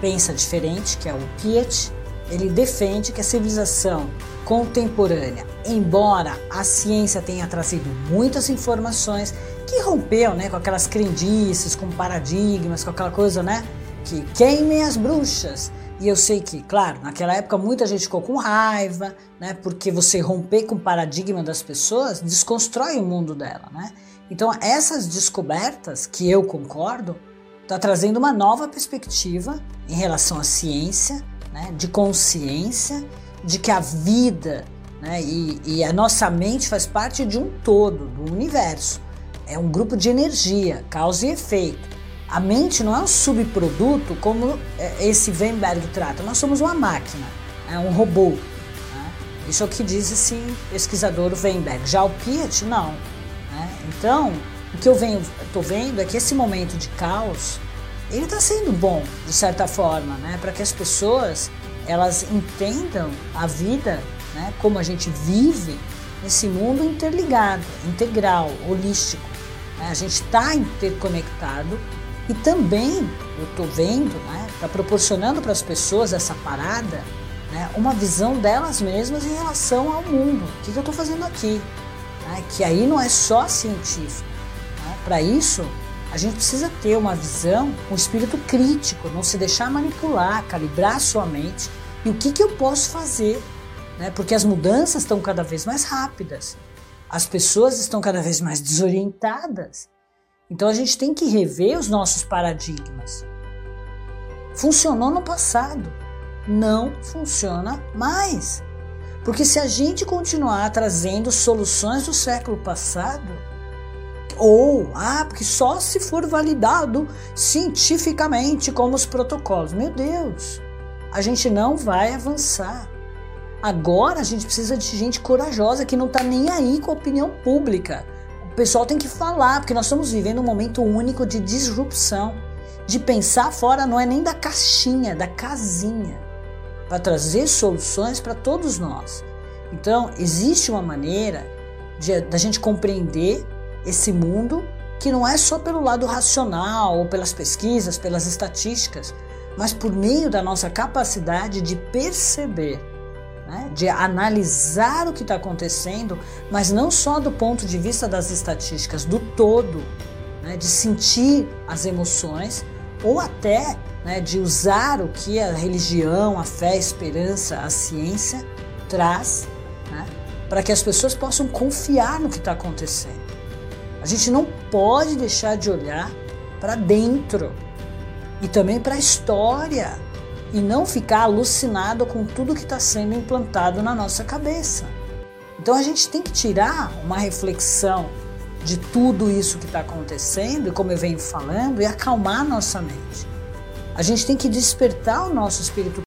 pensa diferente, que é o Piet, ele defende que a civilização contemporânea, embora a ciência tenha trazido muitas informações que rompeu, né, com aquelas crendices, com paradigmas, com aquela coisa, né, que queimem as bruxas. E eu sei que, claro, naquela época muita gente ficou com raiva, né, porque você romper com o paradigma das pessoas desconstrói o mundo dela, né? Então essas descobertas, que eu concordo, está trazendo uma nova perspectiva em relação à ciência, né, de consciência, de que a vida né, e, e a nossa mente faz parte de um todo, do universo. É um grupo de energia, causa e efeito. A mente não é um subproduto como é, esse Weinberg trata. Nós somos uma máquina, é um robô. Né? Isso é o que diz esse pesquisador Weinberg. Já o Piet, não. Né? Então, o que eu estou vendo é que esse momento de caos ele está sendo bom de certa forma, né? Para que as pessoas elas entendam a vida, né? Como a gente vive nesse mundo interligado, integral, holístico. Né? A gente está interconectado e também eu estou vendo, né? Está proporcionando para as pessoas essa parada, né? Uma visão delas mesmas em relação ao mundo. O que, que eu estou fazendo aqui? Né? Que aí não é só científico. Para isso a gente precisa ter uma visão, um espírito crítico, não se deixar manipular, calibrar sua mente e o que, que eu posso fazer, né? Porque as mudanças estão cada vez mais rápidas, as pessoas estão cada vez mais desorientadas. Então a gente tem que rever os nossos paradigmas. Funcionou no passado, não funciona mais. Porque se a gente continuar trazendo soluções do século passado, ou, ah, porque só se for validado cientificamente como os protocolos. Meu Deus, a gente não vai avançar. Agora a gente precisa de gente corajosa que não está nem aí com a opinião pública. O pessoal tem que falar, porque nós estamos vivendo um momento único de disrupção, de pensar fora não é nem da caixinha, da casinha, para trazer soluções para todos nós. Então, existe uma maneira da gente compreender esse mundo que não é só pelo lado racional ou pelas pesquisas, pelas estatísticas, mas por meio da nossa capacidade de perceber, né? de analisar o que está acontecendo, mas não só do ponto de vista das estatísticas, do todo, né? de sentir as emoções ou até né, de usar o que a religião, a fé, a esperança, a ciência traz né, para que as pessoas possam confiar no que está acontecendo. A gente não pode deixar de olhar para dentro e também para a história e não ficar alucinado com tudo que está sendo implantado na nossa cabeça. Então a gente tem que tirar uma reflexão de tudo isso que está acontecendo, como eu venho falando, e acalmar nossa mente. A gente tem que despertar o nosso espírito